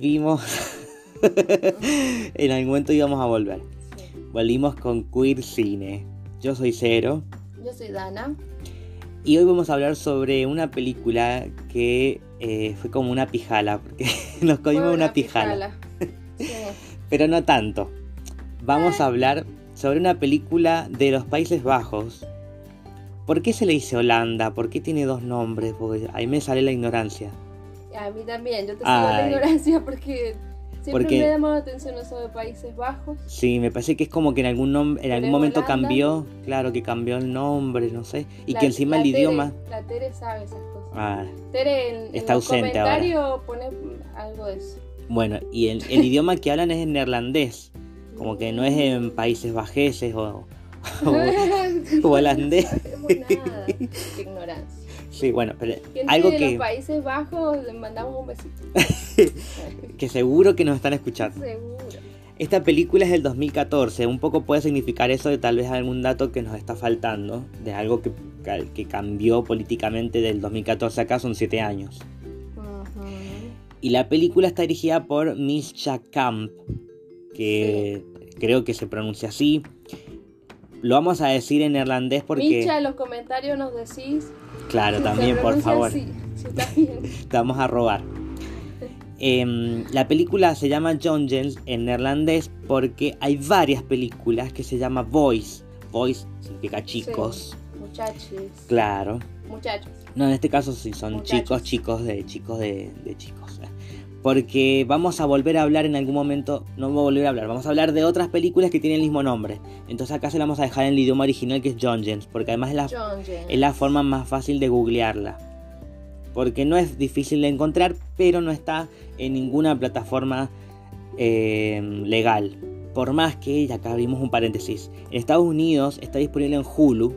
Volvimos. en algún momento íbamos a volver. Sí. Volvimos con Queer Cine. Yo soy Cero Yo soy Dana. y hoy vamos a hablar sobre una película que eh, fue como una pijala, porque nos comimos una, pijala, Sí. pero no tanto. Vamos a hablar sobre una película de los Países Bajos. ¿Por qué se le dice Holanda? ¿Por qué tiene dos nombres? Porque ahí me sale la ignorancia. A mí también. Yo te sigo la ignorancia porque siempre Porque- me ha llamado la atención eso de Países Bajos. Sí, me parece que es como que en algún nom- en algún momento Holanda- cambió, claro, que cambió el nombre, no sé, y La- que encima el Tere- idioma. La Tere sabe esas cosas. Ah, Tere en, en Está ausente ahora. comentarios pone algo de eso. bueno, y el, el idioma que hablan es en neerlandés, como que no es en Países Bajeses o, o- o holandés. No nada. Qué ignorancia. Sí, bueno, pero Gente algo de que, los Países Bajos le mandamos un besito. que seguro que nos están escuchando. Seguro. Esta película es del 2014, un poco puede significar eso de tal vez algún dato que nos está faltando, de algo que, que cambió políticamente del 2014 acá, son 7 años. Y la película está dirigida por Misha Kamp, que creo que se pronuncia así. Lo vamos a decir en neerlandés porque, Micha, en los comentarios nos decís. claro, si se también, por favor, así, si está bien. te vamos a robar. Em, la película se llama Jongens en neerlandés porque hay varias películas que se llama Boys. Boys significa chicos, Muchachos. claro. Muchachos. No, en este caso sí son Muchachos. chicos, chicos de chicos de, de chicos. Porque vamos a volver a hablar en algún momento, no vamos a volver a hablar, vamos a hablar de otras películas que tienen el mismo nombre. Entonces acá se la vamos a dejar en el idioma original que es Jongens, porque además es la, John James. es la forma más fácil de googlearla. Porque no es difícil de encontrar, pero no está en ninguna plataforma eh, legal. Por más que, y acá abrimos un paréntesis, en Estados Unidos está disponible en Hulu,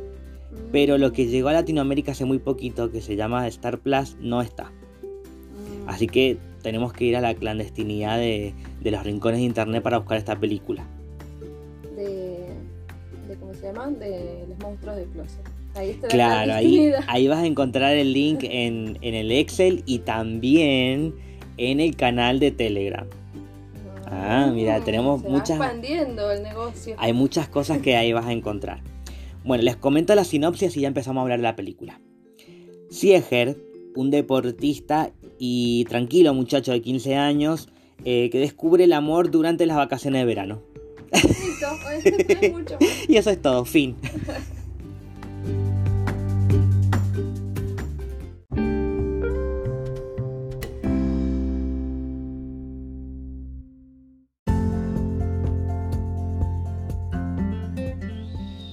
Mm. pero lo que llegó a Latinoamérica hace muy poquito, que se llama Star Plus, no está. Mm. Así que tenemos que ir a la clandestinidad de, de los rincones de internet para buscar esta película. De, de. ¿Cómo se llaman? De los monstruos de closet. Ahí está la Claro, ahí, clandestinidad. ahí vas a encontrar el link en, en el Excel y también en el canal de Telegram. Ah, mira, tenemos se muchas- Va expandiendo el negocio. Hay muchas cosas que ahí vas a encontrar. Bueno, les comento la sinopsis y ya empezamos a hablar de la película. Sieger, un deportista y tranquilo muchacho de 15 años, eh, que descubre el amor durante las vacaciones de verano. Listo, más. Y eso es todo, fin.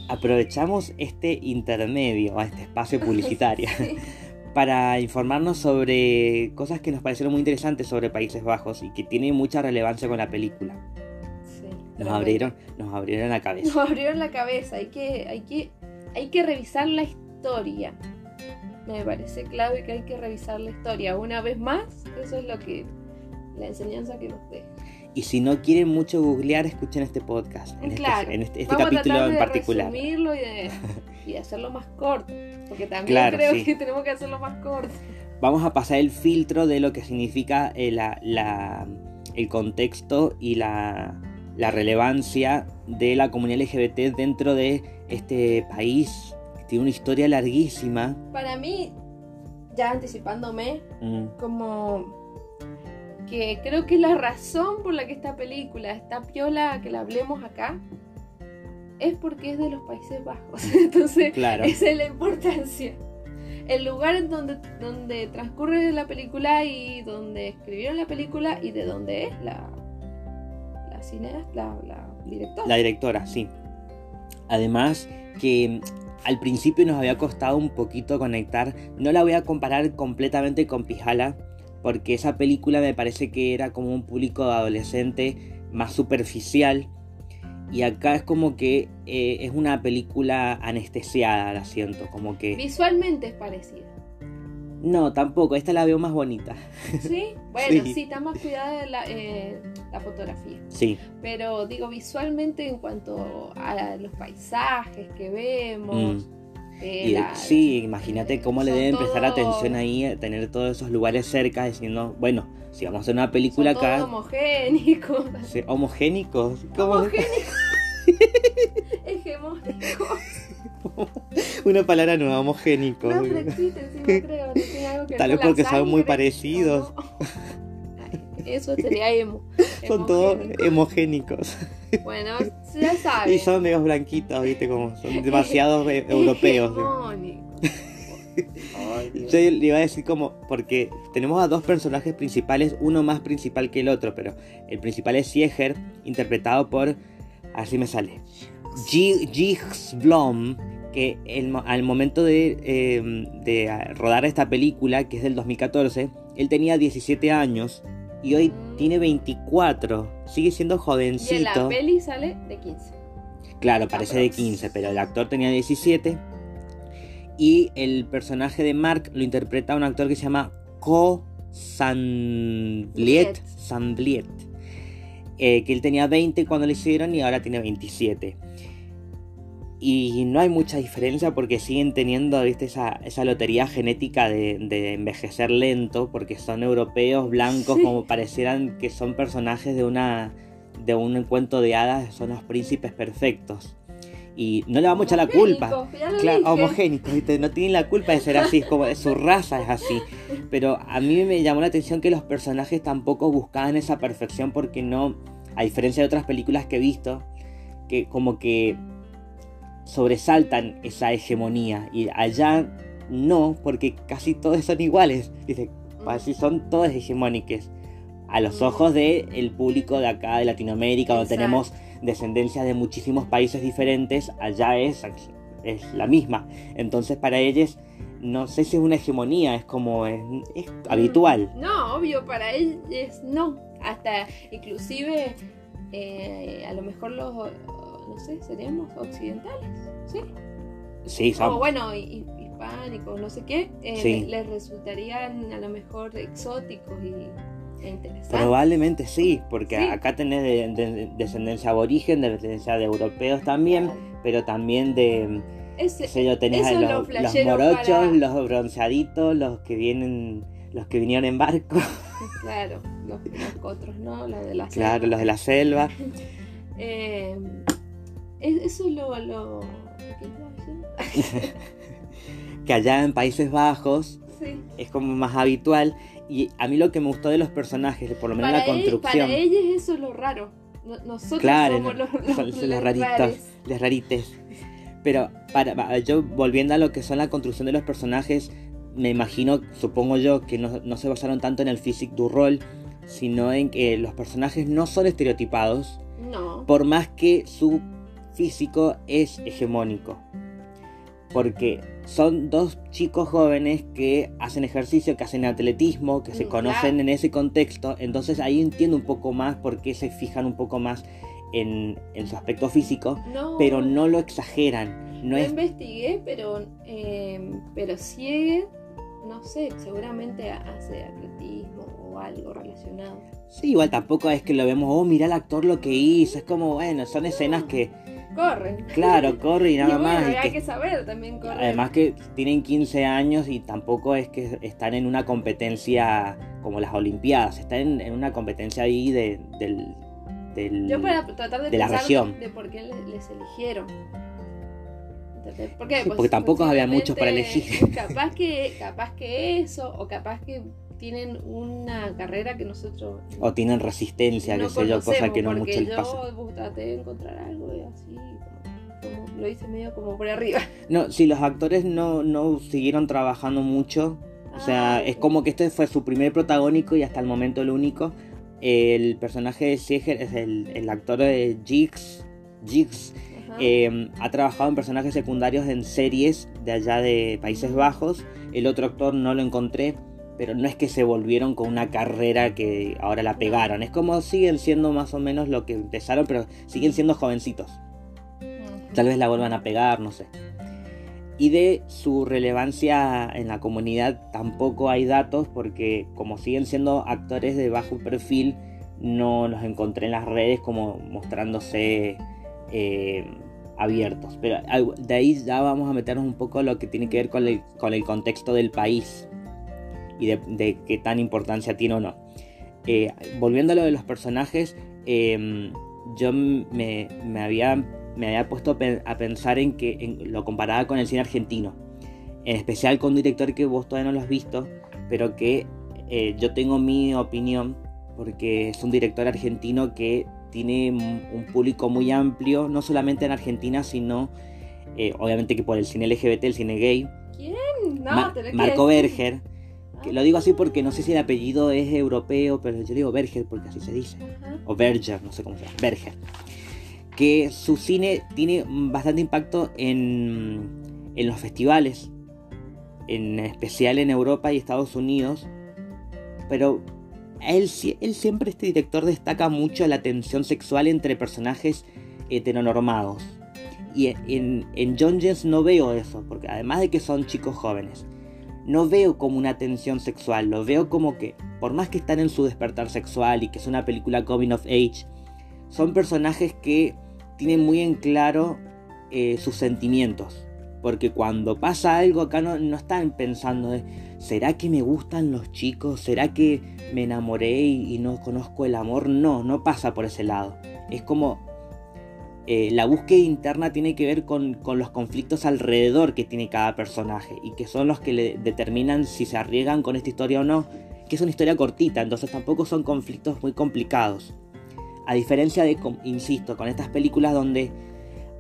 Aprovechamos este intermedio, a este espacio publicitario, Sí. Para informarnos sobre cosas que nos parecieron muy interesantes sobre Países Bajos y que tienen mucha relevancia con la película. Sí, Nos abrieron, nos abrieron la cabeza. Nos abrieron la cabeza. Hay que, hay que, hay que revisar la historia. Me parece clave que hay que revisar la historia una vez más. Eso es lo que la enseñanza que nos deja. Y si no quieren mucho googlear, escuchen este podcast, en este, Claro. en este, este Vamos a capítulo en de particular. resumirlo y de, y hacerlo más corto. Porque también Claro, creo sí. que tenemos que hacerlo más corto. Vamos a pasar el filtro de lo que significa eh, la- la- el contexto y la, la relevancia de la comunidad LGBT dentro de este país que tiene una historia larguísima. Para mí, ya anticipándome, Mm, como que creo que la razón por la que esta película está piola que la hablemos acá es porque es de los Países Bajos. Entonces, claro. esa es la importancia. El lugar en donde, donde transcurre la película y donde escribieron la película y de donde es la, la cineasta, la, la directora. La directora, sí. Además que al principio nos había costado un poquito conectar. No la voy a comparar completamente con Pijala, porque esa película me parece que era como un público adolescente más superficial. Y acá es como que eh, es una película anestesiada, la siento, como que... Visualmente es parecida. No, tampoco, esta la veo más bonita. ¿Sí? Bueno, Sí. sí, está más cuidada la, eh, la fotografía. Sí, Pero digo, visualmente en cuanto a los paisajes que vemos, Mm. Y, sí, imagínate cómo le deben prestar atención ahí, a tener todos esos lugares cerca, diciendo, bueno, si vamos a hacer una película Son acá, homogénicos. sí, homogénicos, ¿cómo? Homogénicos. Hegemónicos. una palabra nueva, homogénicos. No, pero existen, sí, no creo. No tiene algo que Tal vez porque son muy parecidos. ¿o no? Eso sería emo. Son todos homogénicos. Bueno, ya sabes. Y son medios blanquitos, viste, como son demasiados eh, europeos. Ay. Yo le iba a decir como, porque tenemos a dos personajes principales, uno más principal que el otro, pero el principal es Sieger, interpretado por, así me sale, G- Giggs Blom, que el al momento de, eh, de rodar esta película, que es del 2014, él tenía 17 años y hoy tiene 24, sigue siendo Y en la jovencito. peli sale de 15. Claro, parece de Aprox. 15, pero el actor tenía 17. Y el personaje de Mark lo interpreta un actor que se llama Ko Sanbliet. Bliet. Sanbliet. Eh, que él tenía 20 cuando lo hicieron y ahora tiene 27. Y no hay mucha diferencia porque siguen teniendo ¿viste? Esa, esa lotería genética de, de envejecer lento, porque son europeos, blancos, Sí. como parecieran que son personajes de una de un cuento de hadas, son los príncipes perfectos. Y no le va mucha la culpa. Claro, homogénicos, ¿viste? no tienen la culpa de ser así, es como su raza es así. Pero a mí me llamó la atención que los personajes tampoco buscaban esa perfección porque no, a diferencia de otras películas que he visto, que como que sobresaltan esa hegemonía y allá no, porque casi todos son iguales. Dice, así son todos hegemónicos a los ojos del público de acá de Latinoamérica, donde Exacto. tenemos descendencia de muchísimos países diferentes, allá es, es la misma. Entonces para ellos, no sé si es una hegemonía, es como es, es habitual. No, obvio, para ellos no. Hasta inclusive eh, a lo mejor los, no sé, seríamos occidentales, ¿sí? Sí, O bueno, hi- hi- hispánicos, no sé qué, eh, Sí. les resultarían a lo mejor exóticos y, e interesantes. probablemente sí, porque Sí. acá tenés de- de- descendencia aborigen, de descendencia de europeos también, Claro. pero también de, Ese- yo, tenés los, lo los morochos, para- los bronceaditos, los que vienen, los que vinieron en barco, Claro, los, los otros, ¿no? Los de la claro, selva. los de la selva. Eh, eso es lo, lo, que allá en Países Bajos Sí. es como más habitual. Y a mí lo que me gustó de los personajes, por lo menos Para, la construcción, para ellos eso es lo raro. No- nosotros Claro, somos los, los, son- son los los raritos. rares. les rarites. Pero para, yo volviendo a lo que son la construcción de los personajes, me imagino, supongo yo, que no, no se basaron tanto en el physique du rol, sino en que los personajes no son estereotipados, No. por más que su físico es hegemónico. Porque son dos chicos jóvenes que hacen ejercicio, que hacen atletismo, que se Mm, conocen en ese contexto. Entonces ahí entiendo un poco más por qué se fijan un poco más en, en su aspecto físico, no. pero no lo exageran. No es investigué, pero, eh, pero sí, no sé, seguramente hace atletismo o algo relacionado. Sí, igual tampoco es que lo vemos, oh, mira el actor lo que hizo. Es como, bueno, son escenas que, Corren. claro, corre y nada y bueno, más. y hay que- que saber también correr. además que tienen 15 años y tampoco es que están en una competencia como las Olimpiadas. Están en, en una competencia ahí de, del, del- Yo para tratar de, de la región. de por qué les, les eligieron. ¿Por qué? Sí, porque tampoco había muchos para posiblemente, Capaz que, capaz que eso, o capaz que tienen una carrera que nosotros O tienen resistencia, no qué sé yo, cosa que no mucho les pasa. yo traté de encontrar algo y así, como, como lo hice medio como por arriba. No, si los actores no, no siguieron trabajando mucho, O sea, Ah, es como que este fue su primer protagónico y hasta el momento el único. El personaje de Sieger es el, el actor de Jigs. Jigs eh, ha trabajado en personajes secundarios en series de allá de Países Bajos. El otro actor no lo encontré, pero no es que se volvieron con una carrera que ahora la pegaron. Es como siguen siendo más o menos lo que empezaron, pero siguen siendo jovencitos. Tal vez la vuelvan a pegar, no sé. Y de su relevancia en la comunidad tampoco hay datos porque como siguen siendo actores de bajo perfil, no los encontré en las redes como mostrándose eh, abiertos. Pero de ahí ya vamos a meternos un poco lo que tiene que ver con el, con el contexto del país y de, qué tan importancia tiene o no. Eh, volviendo a lo de los personajes, em, yo me, había, me había puesto a pensar en que lo comparaba con el cine argentino. En especial con un director que vos todavía no lo has visto, pero que eh, yo tengo mi opinión, porque es un director argentino que tiene un público muy amplio, no solamente en Argentina, sino eh, obviamente que por el cine LGBT, el cine gay. ¿Quién? No, Marco Berger. Que lo digo así porque no sé si el apellido es europeo, pero yo digo Berger porque así se dice. O Berger, no sé cómo se llama. Berger. Que su cine tiene bastante impacto en, en los festivales, en especial en Europa y Estados Unidos. Pero él, él siempre, este director, destaca mucho la tensión sexual entre personajes heteronormados. Y en, en John James no veo eso, porque además de que son chicos jóvenes, no veo como una tensión sexual, lo veo como que, por más que están en su despertar sexual y que es una película coming of age, son personajes que tienen muy en claro eh, sus sentimientos. Porque cuando pasa algo acá no, no están pensando de, ¿será que me gustan los chicos? ¿Será que me enamoré y, no conozco el amor? No, no pasa por ese lado. Es como eh, la búsqueda interna tiene que ver con, los conflictos alrededor que tiene cada personaje y que son los que le determinan si se arriesgan con esta historia o no, que es una historia cortita, entonces tampoco son conflictos muy complicados. A diferencia de, insisto, con estas películas donde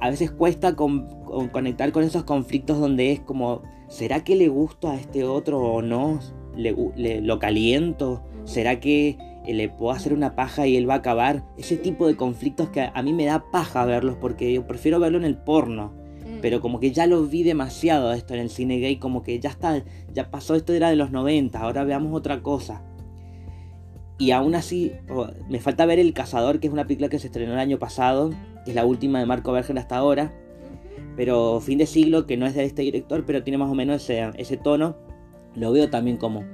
a veces cuesta conectar con esos conflictos donde es como, ¿será que le gusto a este otro o no? ¿Le, ¿Lo caliento? ¿Será que le puedo hacer una paja y él va a acabar? Ese tipo de conflictos que a, mí me da paja verlos porque yo prefiero verlo en el porno. Mm. Pero como que ya lo vi demasiado esto en el cine gay, como que ya está, ya pasó esto era de los 90, ahora veamos otra cosa. Y aún así, me falta ver El Cazador, que es una película que se estrenó el año pasado, es la última de Marco Berger hasta ahora. Pero fin de siglo, que no es de este director, pero tiene más o menos ese, ese tono. Lo veo también como,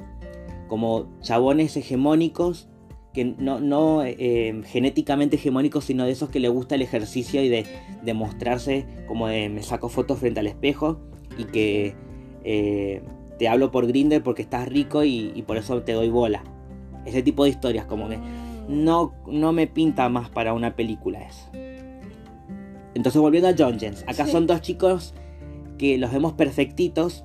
como chabones hegemónicos, que no, no eh, genéticamente hegemónicos, sino de esos que le gusta el ejercicio y de, de mostrarse como de me saco fotos frente al espejo y que eh, te hablo por Grinder porque estás rico y, y, por eso te doy bola. Ese tipo de historias, como que no, no me pinta más para una película eso. Entonces volviendo a John Jens, acá son dos chicos que los vemos perfectitos,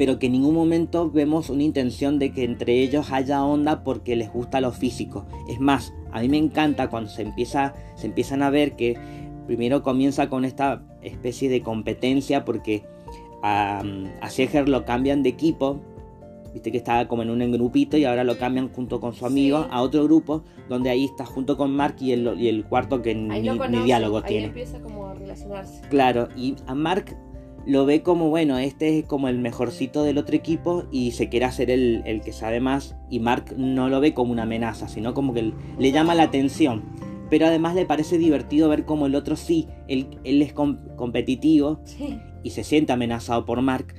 pero que en ningún momento vemos una intención de que entre ellos haya onda porque les gusta lo físico. Es más, a mí me encanta cuando se, empieza, se empiezan a ver que primero comienza con esta especie de competencia porque a, a lo cambian de equipo Viste que estaba como en un grupito y ahora lo cambian junto con su amigo a otro grupo donde ahí está junto con Mark y el, y el cuarto que ni, diálogo tiene. empieza como a relacionarse. Claro, y a Mark lo ve como, bueno, este es como el mejorcito del otro equipo y se quiere hacer el, el que sabe más y Mark no lo ve como una amenaza, sino como que le llama la atención. Pero además le parece divertido ver como el otro sí, él, él es competitivo y se siente amenazado por Mark.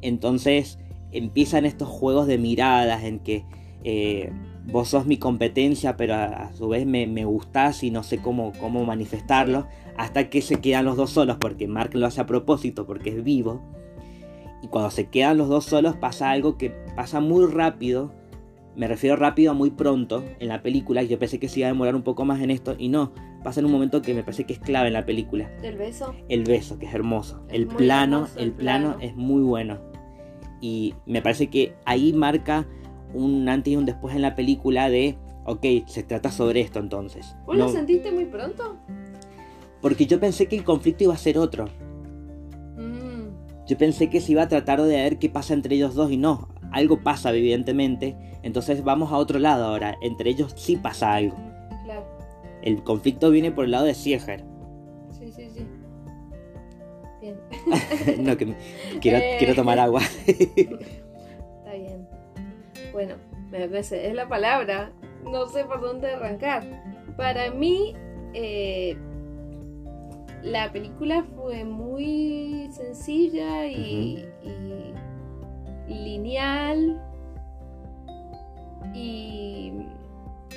Entonces empiezan estos juegos de miradas en que eh, vos sos mi competencia, pero a, su vez me, me, gustás y no sé cómo, cómo manifestarlo, hasta que se quedan los dos solos, porque Mark lo hace a propósito, porque es vivo. Y cuando se quedan los dos solos pasa algo que pasa muy rápido, me refiero rápido a muy pronto en la película, yo pensé que se iba a demorar un poco más en esto, y no, pasa en un momento que me parece que es clave en la película. ¿El beso? El beso, que es hermoso. el, plano, el plano es muy bueno y me parece que ahí marca un antes y un después en la película de, ok, se trata sobre esto entonces. ¿Vos lo sentiste muy pronto? Porque yo pensé que el conflicto iba a ser otro. Mm. Yo pensé que se iba a tratar de ver qué pasa entre ellos dos y no. Algo pasa, evidentemente. Entonces vamos a otro lado ahora. Entre ellos sí pasa algo. Claro. El conflicto viene por el lado de Sieger. no, que quiero, eh. quiero tomar agua. Bueno, me es la palabra. No sé por dónde arrancar. Para mí, eh, la película fue muy sencilla y, y lineal. Y,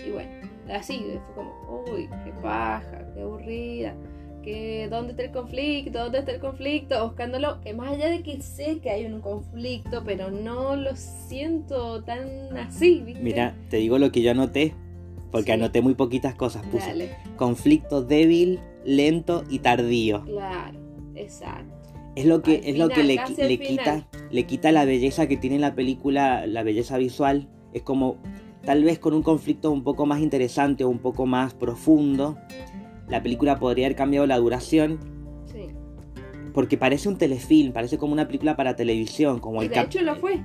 y, bueno, así, fue como, uy, qué paja, qué aburrida que dónde está el conflicto, dónde está el conflicto, buscándolo, que más allá de que sé que hay un conflicto, pero no lo siento tan así, ¿viste? Mira, te digo lo que yo anoté, porque Sí. anoté muy poquitas cosas. Puse Dale, conflicto débil, lento y tardío. claro, exacto. Es lo que, Al es lo que le, le quita, le quita la belleza que tiene la película, la belleza visual. Es como, tal vez con un conflicto un poco más interesante o un poco más profundo, la película podría haber cambiado la duración, Sí. porque parece un telefilm, parece como una película para televisión, como Y el de hecho lo fue.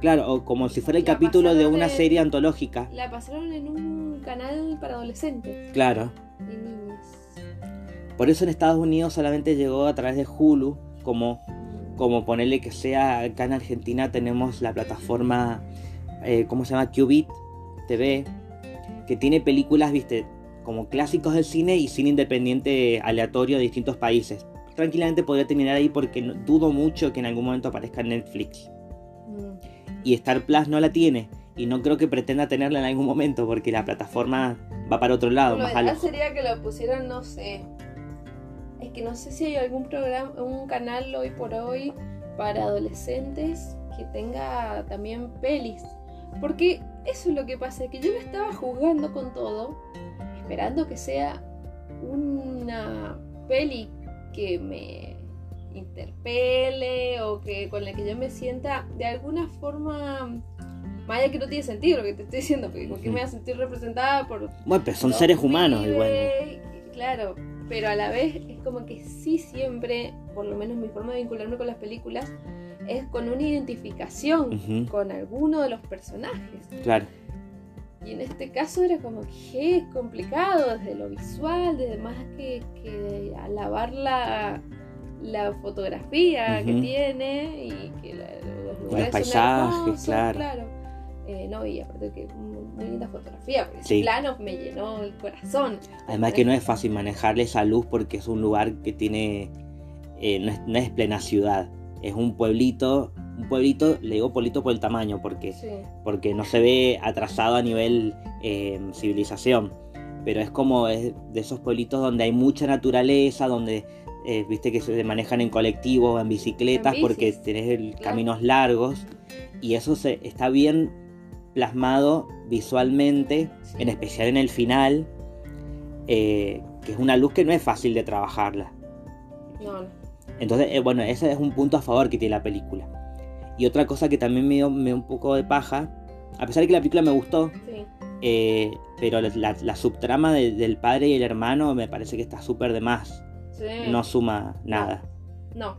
Claro, o como si fuera el La capítulo de una en- serie antológica. La pasaron en un canal para adolescentes Claro. y niños. Por eso en Estados Unidos solamente llegó a través de Hulu, como, como ponerle que sea acá en Argentina tenemos la plataforma, eh, ¿cómo se llama? Qubit TV, que tiene películas, viste, como clásicos del cine y cine independiente aleatorio de distintos países. Tranquilamente podría terminar ahí porque dudo mucho que en algún momento aparezca en Netflix. Mm. Y Star Plus no la tiene. Y no creo que pretenda tenerla en algún momento porque la plataforma va para otro lado, Lo más ideal sería que lo pusieran, no sé. Es que no sé si hay algún programa, un canal hoy por hoy para adolescentes que tenga también pelis. Porque eso es lo que pasa, que yo me estaba jugando con todo, esperando que sea una peli que me interpele o que con la que yo me sienta de alguna forma más allá que no tiene sentido lo que te estoy diciendo porque ¿con qué me voy a sentir representada por Bueno, pero son seres humanos igual. Claro, pero a la vez es como que sí siempre, por lo menos mi forma de vincularme con las películas, es con una identificación con alguno de los personajes. Claro. Y en este caso era como que es complicado desde lo visual, desde más que, que alabar la, la fotografía que tiene y que la- los lugares son paisajes, hermosos, claro. Eh, no, y aparte que muy, muy linda fotografía, porque Sí. ese plano me llenó el corazón. Además que no es fácil manejarle esa luz porque es un lugar que tiene... eh, no, es, no es plena ciudad. Es un pueblito, un pueblito, le digo pueblito por el tamaño, porque, Sí, porque no se ve atrasado a nivel eh, civilización. Pero es como es de esos pueblitos donde hay mucha naturaleza, donde eh, viste que se manejan en colectivos, en bicicletas, En porque tenés el- claro. caminos largos. Y eso se, está bien plasmado visualmente, Sí. en especial en el final, eh, que es una luz que no es fácil de trabajarla. no. Entonces, eh, bueno, ese es un punto a favor que tiene la película. Y otra cosa que también me dio, me dio un poco de paja, a pesar de que la película me gustó, Sí. eh, pero la, subtrama de- del padre y el hermano me parece que está súper de más. Sí. No suma nada. No.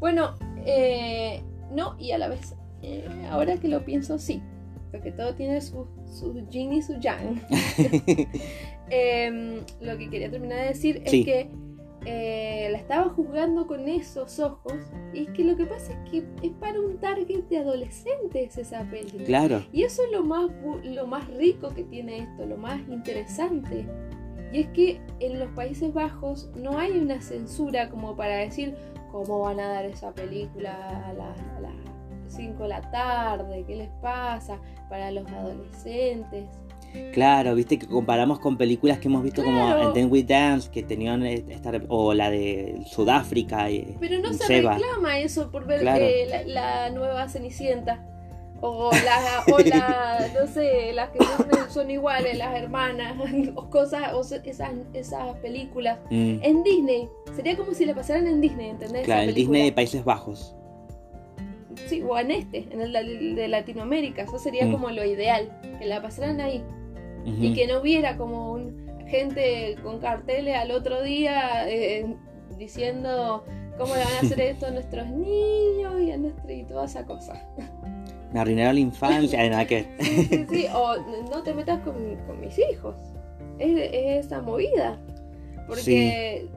Bueno, eh, no, y a la vez, eh, ahora que lo pienso, sí. Porque todo tiene su, su yin y su yang. Em, lo que quería terminar de decir Sí. es que eh, la estaba juzgando con esos ojos. Y es que lo que pasa es que es para un target de adolescentes esa peli. Claro, Y eso es lo más, lo más rico que tiene esto, lo más interesante. Y es que en los Países Bajos no hay una censura como para decir cómo van a dar esa película a las, a las 5 de la tarde, qué les pasa para los adolescentes. Claro, viste que comparamos con películas que hemos visto Claro. como Then We Dance, que tenían esta, o la de Sudáfrica. eh, Pero no se Seba. reclama eso por ver Claro. eh, la, la nueva Cenicienta. O la, o la, no sé, las que son, son iguales, las hermanas, o cosas, o esas, esas películas. Mm, En Disney. Sería como si le pasaran en Disney, ¿entendés? claro, película. Disney de Países Bajos. Sí, o en este, en el de, de Latinoamérica. Eso sería Mm. como lo ideal, que la pasaran ahí. Y que no hubiera como un, gente con carteles al otro día eh, diciendo cómo le van a hacer esto a nuestros niños y a nuestro, y toda esa cosa. Me arruinaron la infancia. Nada que. Sí, sí, sí. O no te metas con, con mis hijos. Es, es esa movida. Porque,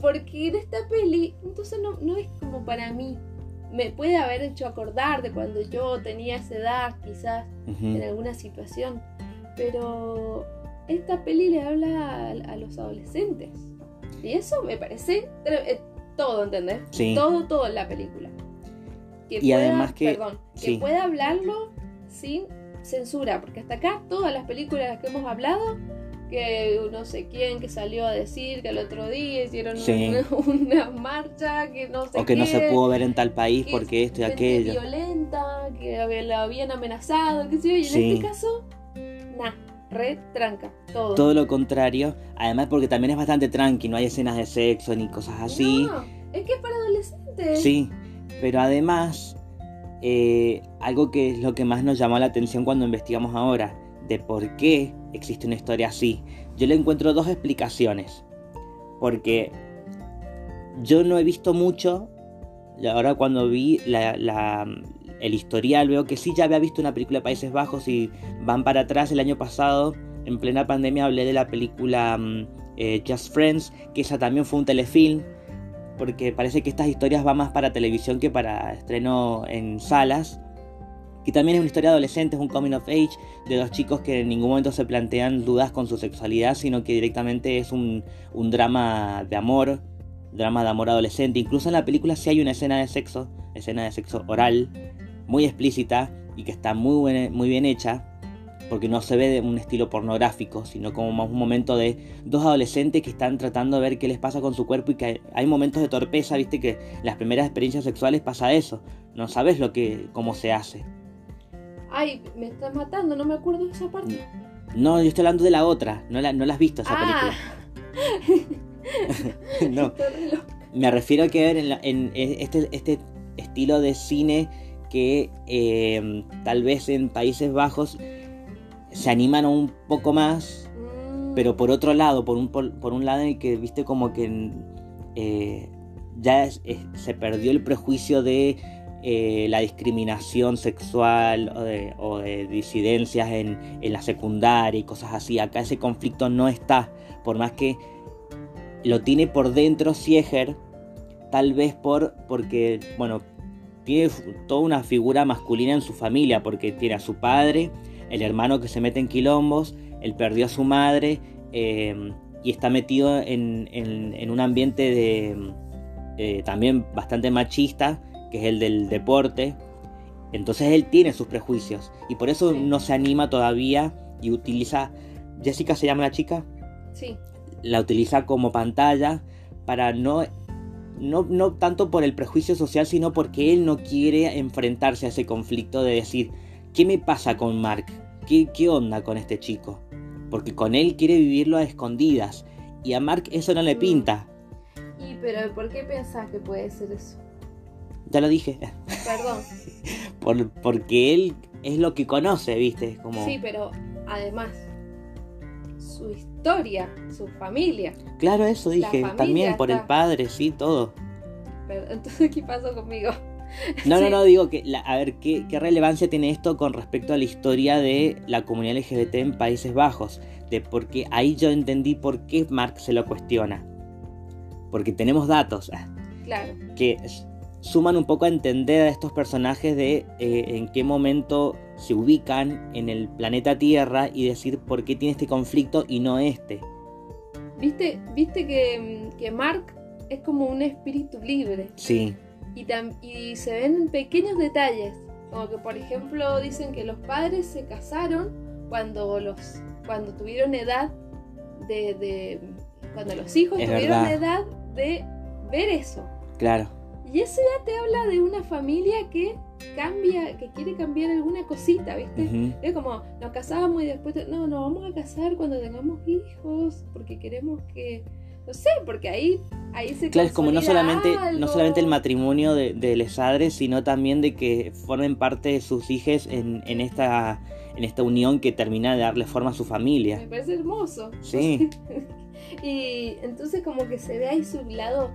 porque en esta peli, entonces no, no es como para mí. Me puede haber hecho acordar de cuando yo tenía esa edad, quizás, en alguna situación. Pero esta peli le habla a, a los adolescentes. Y eso me parece eh, todo, ¿entendés? Sí. Todo, todo en la película. Que Y además que- Perdón, que sí. pueda hablarlo sin censura. Porque hasta acá todas las películas que hemos hablado que no sé quién que salió a decir que el otro día hicieron Sí. una, una marcha que no sé O que no se pudo ver en tal país que porque esto y aquello. violenta, que la habían amenazado, qué sé yo, y en este caso, nah, re tranca, todo. Todo lo contrario. Además porque también es bastante tranqui, no hay escenas de sexo ni cosas así. No, es que es para adolescentes. Sí, pero además, eh, algo que es lo que más nos llamó la atención cuando investigamos ahora, de por qué existe una historia así. Yo le encuentro dos explicaciones. Porque yo no he visto mucho, ahora cuando vi la- la- el historial veo que sí ya había visto una película de Países Bajos y van para atrás el año pasado, en plena pandemia hablé de la película mm, eh, Just Friends, que esa también fue un telefilm porque parece que estas historias van más para televisión que para estreno en salas. Y también es una historia adolescente, es un coming of age de dos chicos que en ningún momento se plantean dudas con su sexualidad, sino que directamente es un, un drama de amor, drama de amor adolescente. Incluso en la película sí hay una escena de sexo, escena de sexo oral, muy explícita y que está muy, buena- muy bien hecha, porque no se ve de un estilo pornográfico, sino como más un momento de dos adolescentes que están tratando de ver qué les pasa con su cuerpo y que hay momentos de torpeza, viste que las primeras experiencias sexuales pasa eso, no sabes lo que cómo se hace. Ay, me estás matando, no me acuerdo de esa parte. No, yo estoy hablando de la otra, no la, no la has visto esa ah, película. no, me refiero a que en, la- en este, este estilo de cine que eh, tal vez en Países Bajos se animan un poco más Mm, Pero por otro lado, por un, por, por un lado en el que viste como que eh, ya es- es- se perdió el prejuicio de eh, la discriminación sexual o de, o de disidencias en, en la secundaria y cosas así. Acá ese conflicto no está, por más que lo tiene por dentro Sieger, tal vez por porque, bueno, tiene toda una figura masculina en su familia, porque tiene a su padre, el hermano que se mete en quilombos, él perdió a su madre eh, y está metido en, en- en un ambiente de eh, también bastante machista, que es el del deporte. Entonces él tiene sus prejuicios y por eso Sí. no se anima todavía y utiliza, Jessica se llama la chica, Sí, la utiliza como pantalla para no, no, no tanto por el prejuicio social, sino porque él no quiere enfrentarse a ese conflicto de decir, ¿qué me pasa con Mark? ¿Qué, qué onda con este chico? Porque con él quiere vivirlo a escondidas y a Mark eso no le pinta. y pero ¿por qué pensás que puede ser eso? Ya lo dije, Perdón. por, porque él es lo que conoce, ¿viste? Como... Sí, pero además, su historia, su familia. Claro, eso dije, también por el padre, sí, todo. Pero, entonces, ¿qué pasó conmigo? No, no, Sí. no, digo que, la- a ver, ¿qué, ¿qué relevancia tiene esto con respecto a la historia de la comunidad LGBT en Países Bajos? De porque ahí yo entendí por qué Mark se lo cuestiona. Porque tenemos datos ah, Claro. que suman un poco a entender a estos personajes de eh, en qué momento se ubican en el planeta Tierra y decir por qué tiene este conflicto y no este. ¿Viste, viste que, que Mark es como un espíritu libre? Sí, Y, tam- y se ven pequeños detalles. Como que, por ejemplo, dicen que los padres se casaron cuando los cuando tuvieron edad de, de- cuando los hijos Es tuvieron verdad. edad de ver eso. claro. Y eso ya te habla de una familia que cambia, que quiere cambiar alguna cosita, ¿viste? Es como, nos casamos y después, no, nos vamos a casar cuando tengamos hijos, porque queremos que, no sé, porque ahí, ahí se Claro, es como no solamente, no solamente el matrimonio de, de les padres, sino también de que formen parte de sus hijos en, en esta, en esta unión que termina de darle forma a su Me familia. parece hermoso. Sí. y entonces como que se ve ahí su lado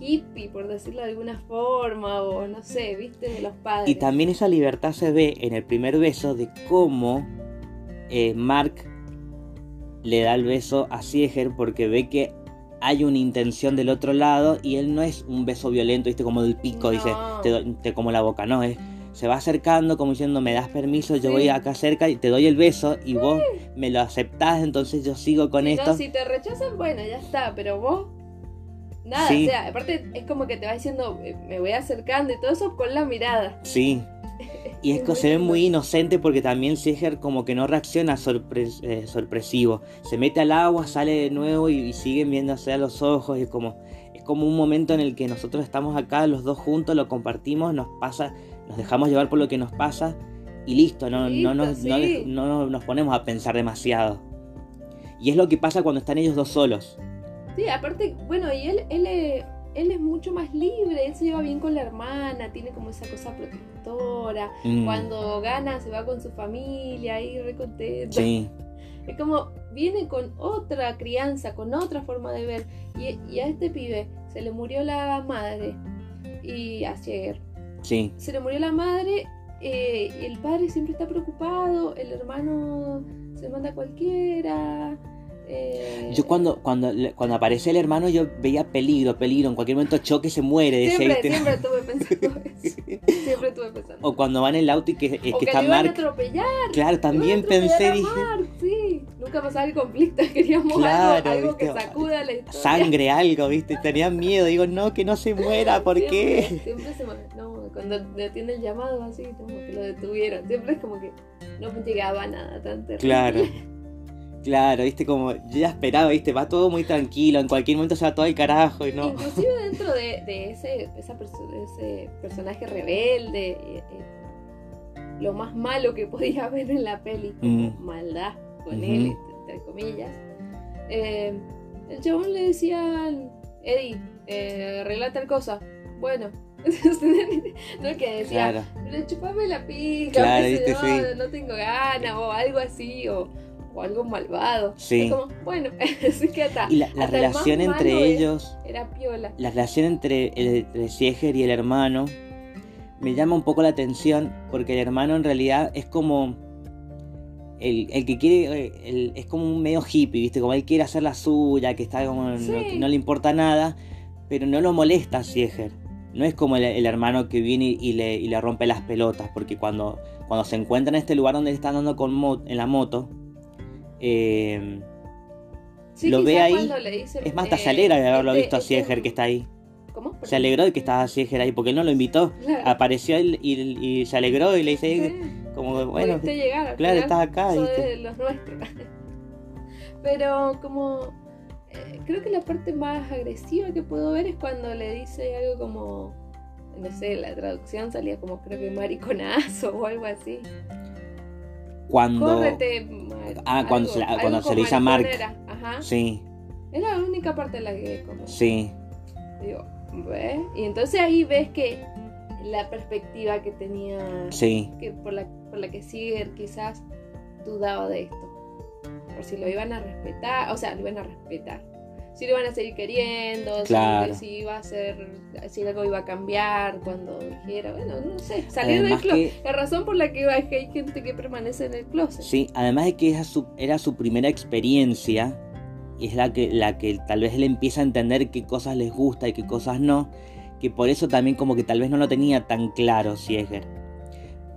hippie, por decirlo de alguna forma, o no sé, ¿viste? De los padres. Y también esa libertad se ve en el primer beso de cómo eh, Mark le da el beso a Sieger porque ve que hay una intención del otro lado y él no es un beso violento, viste, como del pico, dice, te, te como la boca, no, es, se va acercando como diciendo, me das permiso, yo Sí. voy acá cerca y te doy el beso y vos me lo aceptás, entonces yo sigo con esto. No, si te rechazan, bueno, ya está, pero vos. Nada, Sí. o sea, aparte es como que te va diciendo, eh, me voy acercando y todo eso con la mirada. Sí, Y es que se ve muy inocente porque también Sieger como que no reacciona sorpre- eh, sorpresivo. Se mete al agua, sale de nuevo y, y siguen viéndose a los ojos. Y es como, es como un momento en el que nosotros estamos acá los dos juntos, lo compartimos, nos pasa, nos dejamos llevar por lo que nos pasa y listo, no nos ponemos a pensar demasiado. Y es lo que pasa cuando están ellos dos solos. Sí, aparte, bueno, y él, él, es- él es mucho más libre, él se lleva bien con la hermana, tiene como esa cosa protectora. Mm, Cuando gana se va con su familia ahí re contento. Sí, Es como viene con otra crianza, con otra forma de ver. Y, y a este pibe se le murió la madre. Y ayer sí. se le murió la madre. eh, y el padre siempre está preocupado. El hermano se manda a cualquiera. Eh, Yo cuando, cuando, cuando aparece el hermano yo veía peligro, peligro, en cualquier momento choque se muere. Siempre, siempre estuve pensando eso. Siempre estuve pensando. O cuando va en el auto y que, es O que que está a Mark. atropellar. Claro, también pensé, dije, Mark, sí. Nunca pasaba el conflicto. Queríamos Claro, algo, algo que sacuda la historia. sangre, algo, ¿viste? Tenía miedo, digo, no, que no se muera, ¿por Siempre- qué? Siempre se me- No, cuando detiene el llamado así, como que lo detuvieron. Siempre es como que no llegaba a nada tan terrible. Claro. Claro, viste, como yo ya esperaba, viste, va todo muy tranquilo, en cualquier momento se va todo al carajo y no. Inclusive dentro de, de ese, esa perso- de ese personaje rebelde, eh, eh, lo más malo que podía haber en la peli, como Mm. maldad con él, entre comillas, eh, el chabón le decían, Eddie, eh, arregla tal cosa. Bueno, no es que decía, Claro, chupame la pica, Claro, sí. no tengo ganas, o algo así, o, o algo malvado. Sí. Es como, bueno, así que hasta, y la, la hasta el más relación entre malo ellos, era piola. la relación entre, entre Sieger y el hermano, me llama un poco la atención porque el hermano en realidad es como el, el que quiere, eh, el- es como un medio hippie, ¿viste? Como él quiere hacer la suya, que está como, no, Sí. que no le importa nada, pero no lo molesta a Sieger. No es como el, el hermano que viene y le, y le rompe las pelotas, porque cuando, cuando se encuentra en este lugar donde él está andando con mo- en la moto, eh, Sí, lo ve ahí, cuando le dicen, es más, hasta eh, de haberlo este- visto a este- Sieger que está ahí. ¿Cómo? Se alegró de que estaba Sieger ahí, porque él no lo invitó. Claro. Apareció él y, y se alegró y le dice, Sí. como, bueno, llegar, claro, estás acá, de los nuestros. Pero como eh, creo que la parte más agresiva que puedo ver es cuando le dice algo como no sé, la traducción salía como creo que mariconazo o algo así. Cuando... Córrete. Ah, cuando se la- cuando se le dice a Mark. Ajá. Sí, Es la única parte en la que como sí, digo, ¿ves? Y entonces ahí ves que la perspectiva que tenía sí. que por la, por la que Siger quizás dudaba de esto. Por si lo iban a respetar, o sea, lo iban a respetar. Si lo iban a seguir queriendo, si- Claro. si, iba a ser, si algo iba a cambiar cuando dijera, bueno, no sé, salir Además del closet. que- La razón por la que hay, que hay gente que permanece en el closet. Sí, además de que era su, era su primera experiencia, y es la que, la que tal vez él empieza a entender qué cosas les gusta y qué cosas no, que por eso también como que tal vez no lo tenía tan claro Sieger.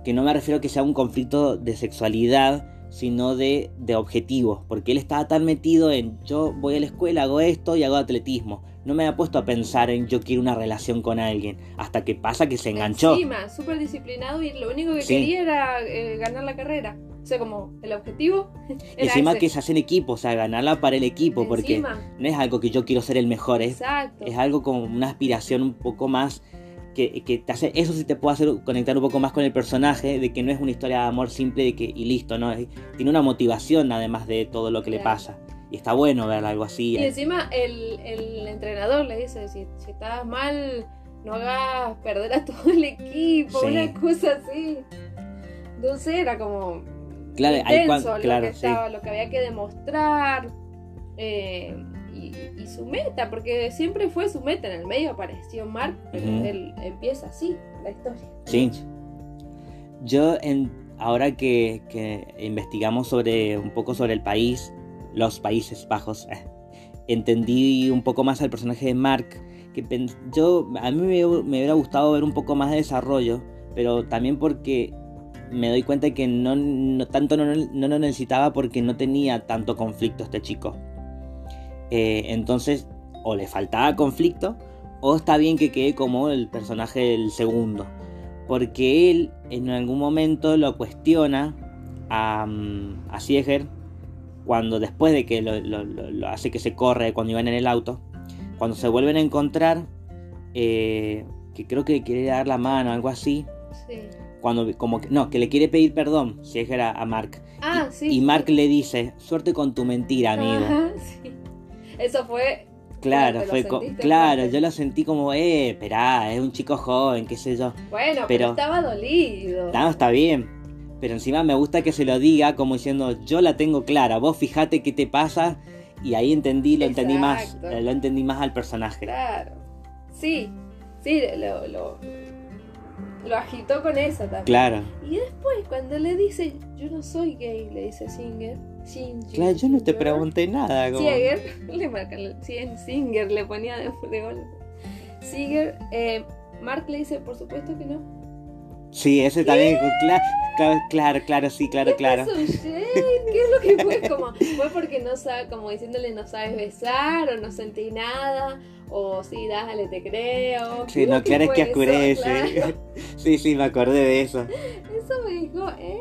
Que no me refiero a que sea un conflicto de sexualidad, sino de, de objetivos, porque él estaba tan metido en yo voy a la escuela, hago esto y hago atletismo. No me había puesto a pensar en yo quiero una relación con alguien, hasta que pasa que se enganchó. Encima, súper disciplinado y lo único que Sí. quería era eh, ganar la carrera. O sea, como el objetivo era encima ese. que se hace en equipo, o sea, ganarla para el equipo, porque Encima, no es algo que yo quiero ser el mejor, es, exacto. es algo como una aspiración un poco más que, que te hace, eso sí te puede hacer conectar un poco más con el personaje, de que no es una historia de amor simple de que, y listo, ¿no? Es- tiene una motivación además de todo lo que le pasa. Y está bueno ver algo así. Y encima el, el entrenador le dice, si, si estás mal, no hagas perder a todo el equipo, Sí. una cosa así. Entonces era como Claro, intenso cuan- lo, claro, que sí. estaba, lo que había que demostrar. eh, y, y su meta, porque siempre fue su meta. En el medio apareció Mark, pero Ujú. él empieza así la historia. Sí. Yo, en, ahora que, que investigamos sobre un poco sobre el país, los Países Bajos, entendí un poco más al personaje de Mark. Que yo, a mí me, me hubiera gustado ver un poco más de desarrollo, pero también porque me doy cuenta que no, no- tanto no, no lo necesitaba porque no tenía tanto conflicto este chico. Eh, entonces, o le faltaba conflicto, o está bien que quede como el personaje del segundo. porque él en algún momento lo cuestiona a, mm, a Sieger cuando después de que lo, lo- lo- lo hace que se corre cuando iban en el auto, cuando se vuelven a encontrar, eh, que creo que le quiere dar la mano, algo así, Sí. cuando como que, no, que le quiere pedir perdón, Sieger a, a Mark. Ah, y, sí. y sí. Mark le dice, suerte con tu mentira, amigo. Ajá, sí. Eso fue. Claro, fue lo co- sentiste claro, yo lo sentí como, eh, esperá, es un chico joven, qué sé yo. Bueno, pero, Pero- estaba dolido. No, está bien. Pero encima me gusta que se lo diga como diciendo, yo la tengo clara, vos fijate qué te pasa. Y ahí entendí, lo entendí más, lo entendí más al personaje. Claro. Sí, sí, lo, lo, lo agitó con esa también. Claro. Y después, cuando le dice, yo no soy gay, le dice Singer. Claro, yo no te pregunté nada. como- Sieger, le marcan el- Singer le ponía de, de golpe. Singer, eh, Mark le dice, por supuesto que no. Sí, ese también. Claro, claro, claro, claro, sí, claro, ¿Qué claro. pasó? ¿Qué es lo que fue? Como, fue porque no sabe, como diciéndole no sabes besar o no sentí nada. O sí, dale, te creo. Sí, ¿Qué no, claro es que oscurece. Claro. Sí, sí, me acordé de eso. Eso me dijo, eh,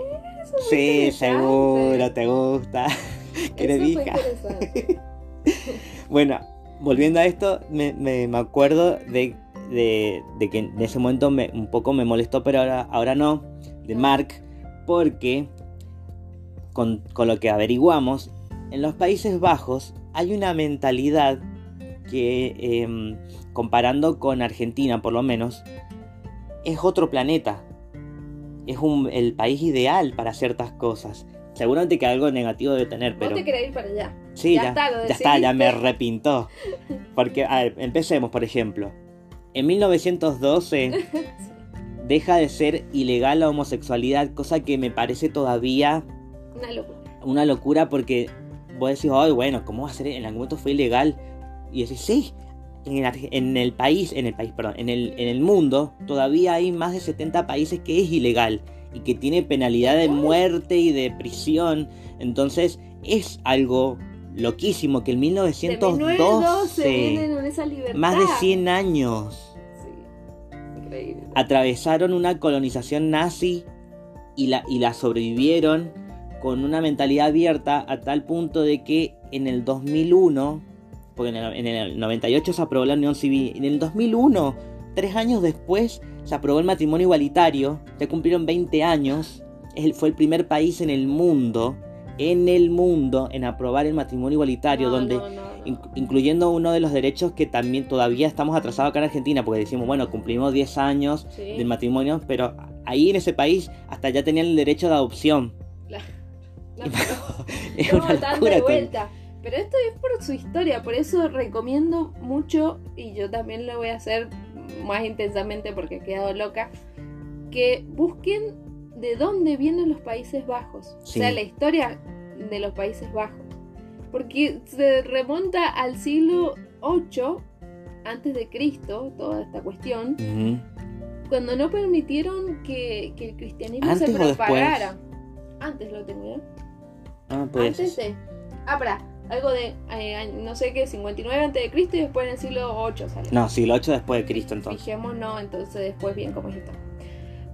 eso Sí, seguro, te gusta. ¿Quieres Eso fue hija? interesante. Bueno, volviendo a esto, me, me- me acuerdo de, de- de que en ese momento me, un poco me molestó, pero ahora, ahora no, de. Mark, porque con, con lo que averiguamos, en los Países Bajos hay una mentalidad que, em, comparando con Argentina por lo menos, es otro planeta. Es un, el país ideal para ciertas cosas. Seguramente que algo negativo debe tener, pero... te querés ir para allá. Sí, Ya ya, está, lo ya está, ya me repintó. Porque, a ver, empecemos, por ejemplo. En 1912 deja de ser ilegal la homosexualidad, cosa que me parece todavía Una locura. una locura porque vos decís, ay, bueno, ¿cómo va a ser? En algún momento fue ilegal. Y decís, sí, en el, Arge- en el país, en el país, perdón, en el, en el mundo todavía hay más de 70 países que es ilegal y que tiene penalidad de muerte y de prisión. Entonces es algo loquísimo que en De 1912 1912, vienen con esa libertad. más de 100 años, Sí. Increíble. atravesaron una colonización nazi y la, y la sobrevivieron con una mentalidad abierta a tal punto de que en el 2001, porque en el, en el 98 se aprobó la unión civil, en el 2001, tres años después, se aprobó el matrimonio igualitario, ya cumplieron 20 años, el- fue el primer país en el mundo, en el mundo, en aprobar el matrimonio igualitario, No, donde no, no, incluyendo uno de los derechos que también todavía estamos atrasados acá en Argentina, porque decimos, bueno, cumplimos 10 años Sí. del matrimonio, pero ahí en ese país hasta ya tenían el derecho de adopción. No, pero- Es una locura. vuelta. Pero esto es por su historia, por eso recomiendo mucho, y yo también lo voy a hacer más intensamente porque he quedado loca, que busquen de dónde vienen los Países Bajos. Sí. O sea, la historia de los Países Bajos. Porque se remonta al siglo VIII antes de Cristo, toda esta cuestión, cuando no permitieron que, que el cristianismo ¿Antes se propagara. Antes lo tengo, ¿eh? Ah, pues. Antes de. Ah, pará. Algo de. eh, no sé qué, 59 antes de Cristo y después en el siglo 8 sale. No, siglo 8 después de Cristo entonces. Fijémonos entonces después bien cómo es esto.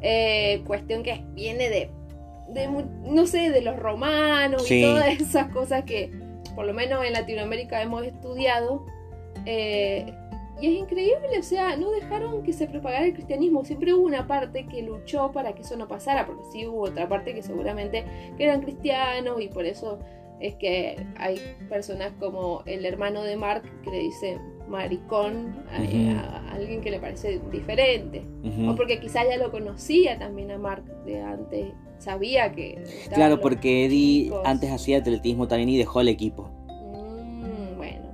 Eh, cuestión que viene de. de no sé, de los romanos Sí. y todas esas cosas que por lo menos en Latinoamérica hemos estudiado. Eh, y es increíble, o sea, no dejaron que se propagara el cristianismo. Siempre hubo una parte que luchó para que eso no pasara, porque sí hubo otra parte que seguramente que eran cristianos y por eso es que hay personas como el hermano de Mark que le dice maricón a, alguien que le parece diferente. O porque quizá ya lo conocía también a Mark de antes, sabía que... Claro, porque Eddie chicos. antes hacía atletismo también y dejó el equipo. Mm, bueno,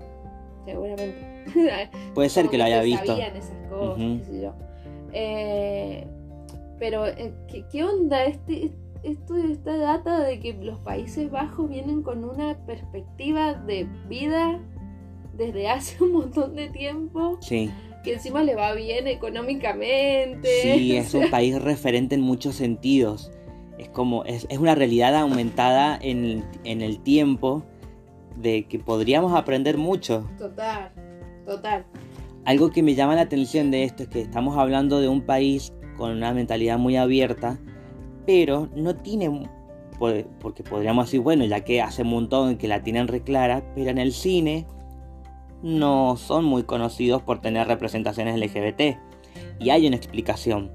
seguramente. Puede ser que lo haya visto. Sabían esas cosas, Ujú. qué sé yo. Eh, pero, eh, ¿qué, qué onda? Este, esto, esta data de que los Países Bajos vienen con una perspectiva de vida desde hace un montón de tiempo, Sí, que encima le va bien económicamente. sí, es sea, un país referente en muchos sentidos. Es como, es, es una realidad aumentada en el, en el tiempo de que podríamos aprender mucho. Total, total. Algo que me llama la atención de esto es que estamos hablando de un país con una mentalidad muy abierta, pero no tiene, porque podríamos decir, bueno, ya que hace un montón que la tienen reclara, pero en el cine no son muy conocidos por tener representaciones LGBT. Y hay una explicación.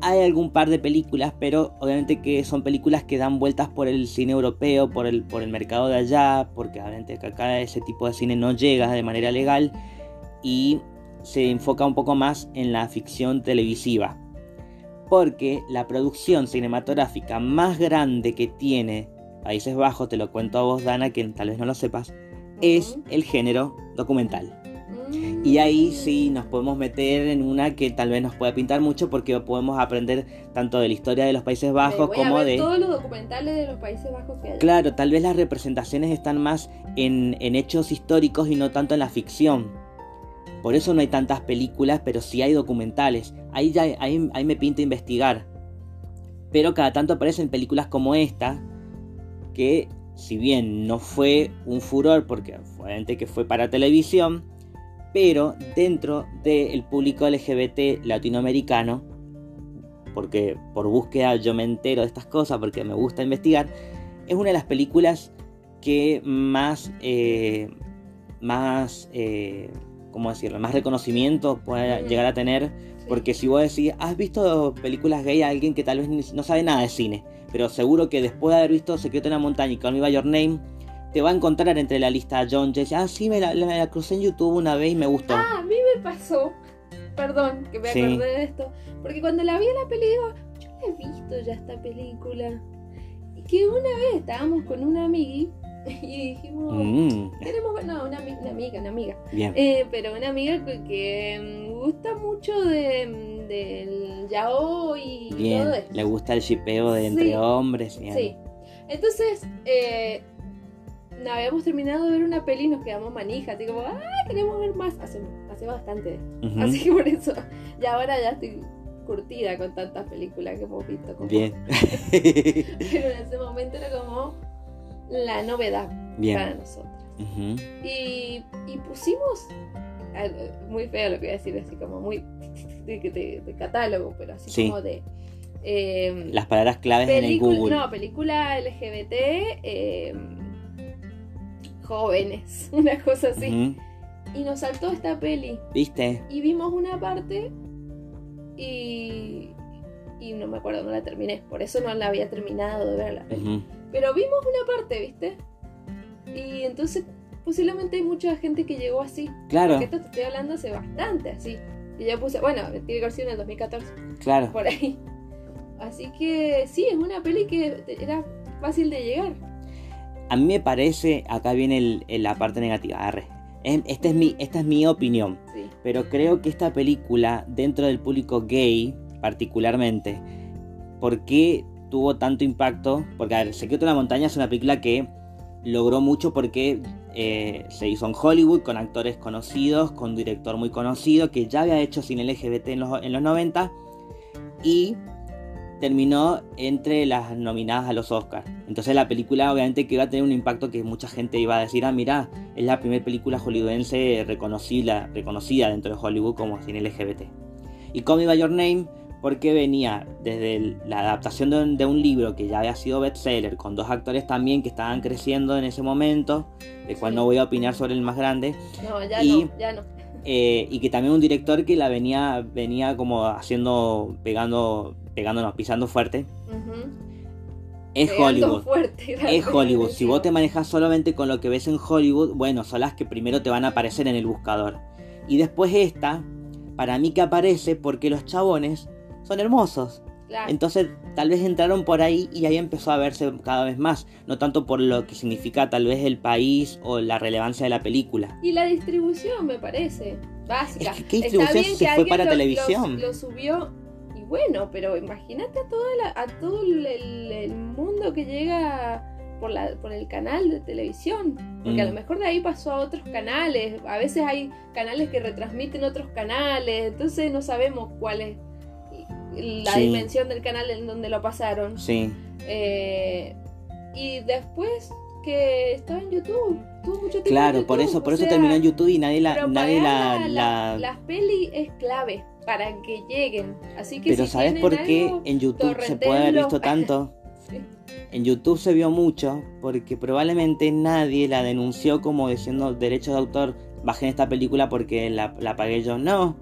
Hay algún par de películas, pero obviamente que son películas que dan vueltas por el cine europeo, por el, por el mercado de allá, porque obviamente que acá ese tipo de cine no llega de manera legal y se enfoca un poco más en la ficción televisiva. Porque la producción cinematográfica más grande que tiene Países Bajos, te lo cuento a vos Dana, que tal vez no lo sepas, es el género documental. Y ahí sí nos podemos meter en una que tal vez nos pueda pintar mucho porque podemos aprender tanto de la historia de los Países Bajos como de... Todos los documentales de los Países Bajos que hay. Claro, tal vez las representaciones están más en, hechos históricos y no tanto en la ficción. Por eso no hay tantas películas, pero sí hay documentales. Ahí, ya, ahí, ahí me pinta investigar. Pero cada tanto aparecen películas como esta, que si bien no fue un furor, porque obviamente que fue para televisión, pero dentro del público LGBT latinoamericano, porque por búsqueda yo me entero de estas cosas, porque me gusta investigar, es una de las películas que más, eh, más, eh, ¿cómo decirlo? Más reconocimiento puede llegar a tener, porque si vos decís, ¿has visto películas gay a alguien que tal vez no sabe nada de cine? Pero seguro que después de haber visto Secreto en la Montaña y Call Me By Your Name, te va a encontrar entre la lista John Jesse. Ah, sí, me la, crucé en YouTube una vez y me gustó. Ah, a mí me pasó. Perdón, que me acordé de esto. Porque cuando la vi en la peli digo, yo la he visto ya esta película. Y que una vez estábamos con una amiga y dijimos, mm. tenemos, no, una, amiga, una amiga. Bien. Eh, pero una amiga que, mm, gusta mucho de, mm, del yao y Bien. todo esto. Le gusta el shipeo de entre hombres. Sí. Entonces, eh, habíamos terminado de ver una peli y nos quedamos manijas, así como, ah, queremos ver más. Hace, hace bastante. Así que por eso, y ahora ya estoy curtida con tantas películas que hemos visto. Bien. Pero en ese momento era como la novedad para nosotros. y, y, pusimos, muy feo lo que voy a decir, así como muy de, de, catálogo, pero así como de... Em, Las palabras claves en el Google. No, película LGBT. Eh, jóvenes, una cosa así. Y nos saltó esta peli. ¿Viste? Y vimos una parte y, y no me acuerdo, no la terminé. Por eso no la había terminado de ver la peli. Pero vimos una parte, ¿viste? Y entonces posiblemente hay mucha gente que llegó así. Claro. Porque esto te estoy hablando hace bastante así. Y ya puse, bueno, tiene que en el 2014. Claro. Por ahí. Así que sí, es una peli que era fácil de llegar. A mí me parece, acá viene la parte negativa, esta, es mi, esta es mi opinión, pero creo que esta película, dentro del público gay particularmente, ¿por qué tuvo tanto impacto? Porque, ver, Secreto de la Montaña es una película que logró mucho porque eh, se hizo en Hollywood con actores conocidos, con un director muy conocido que ya había hecho cine LGBT en los, en los 90 y terminó entre las nominadas a los Oscars. Entonces la película obviamente que iba a tener un impacto que mucha gente iba a decir, ah, mira, es la primera película hollywoodense reconocida, reconocida dentro de Hollywood como cine LGBT. Y Call Me By Your Name porque venía desde la adaptación de un, libro que ya había sido bestseller, con dos actores también que estaban creciendo en ese momento, de cual no voy a opinar sobre el más grande. No, ya no, ya no. Eh, y que también un director que la venía, venía como haciendo, pegando pegándonos, pisando fuerte. Es Hollywood. es Hollywood. Si vos te manejas solamente con lo que ves en Hollywood, bueno, son las que primero te van a aparecer en el buscador. Y después esta, para mí que aparece porque los chabones son hermosos. Entonces tal vez entraron por ahí y ahí empezó a verse cada vez más, no tanto por lo que significa tal vez el país o la relevancia de la película. Y la distribución me parece básica. ¿Qué distribución se fue para televisión? lo, subió bueno, pero imagínate a, toda a todo el, mundo que llega por, la, por el canal de televisión. Porque a lo mm. mejor de ahí pasó a otros canales. A veces hay canales que retransmiten otros canales. Entonces no sabemos cuál es la dimensión del canal en donde lo pasaron. Sí. Eh, y después que estaba en YouTube. Tuvo mucho tiempo claro, por eso, por eso terminó en YouTube y nadie la, nadie la, la, la, peli es clave para que lleguen. Así que Pero si ¿sabes por qué algo, en YouTube se puede haber visto tanto? Sí. En YouTube se vio mucho porque probablemente nadie la denunció como diciendo derechos de autor, bajen esta película porque la, la pagué yo. No,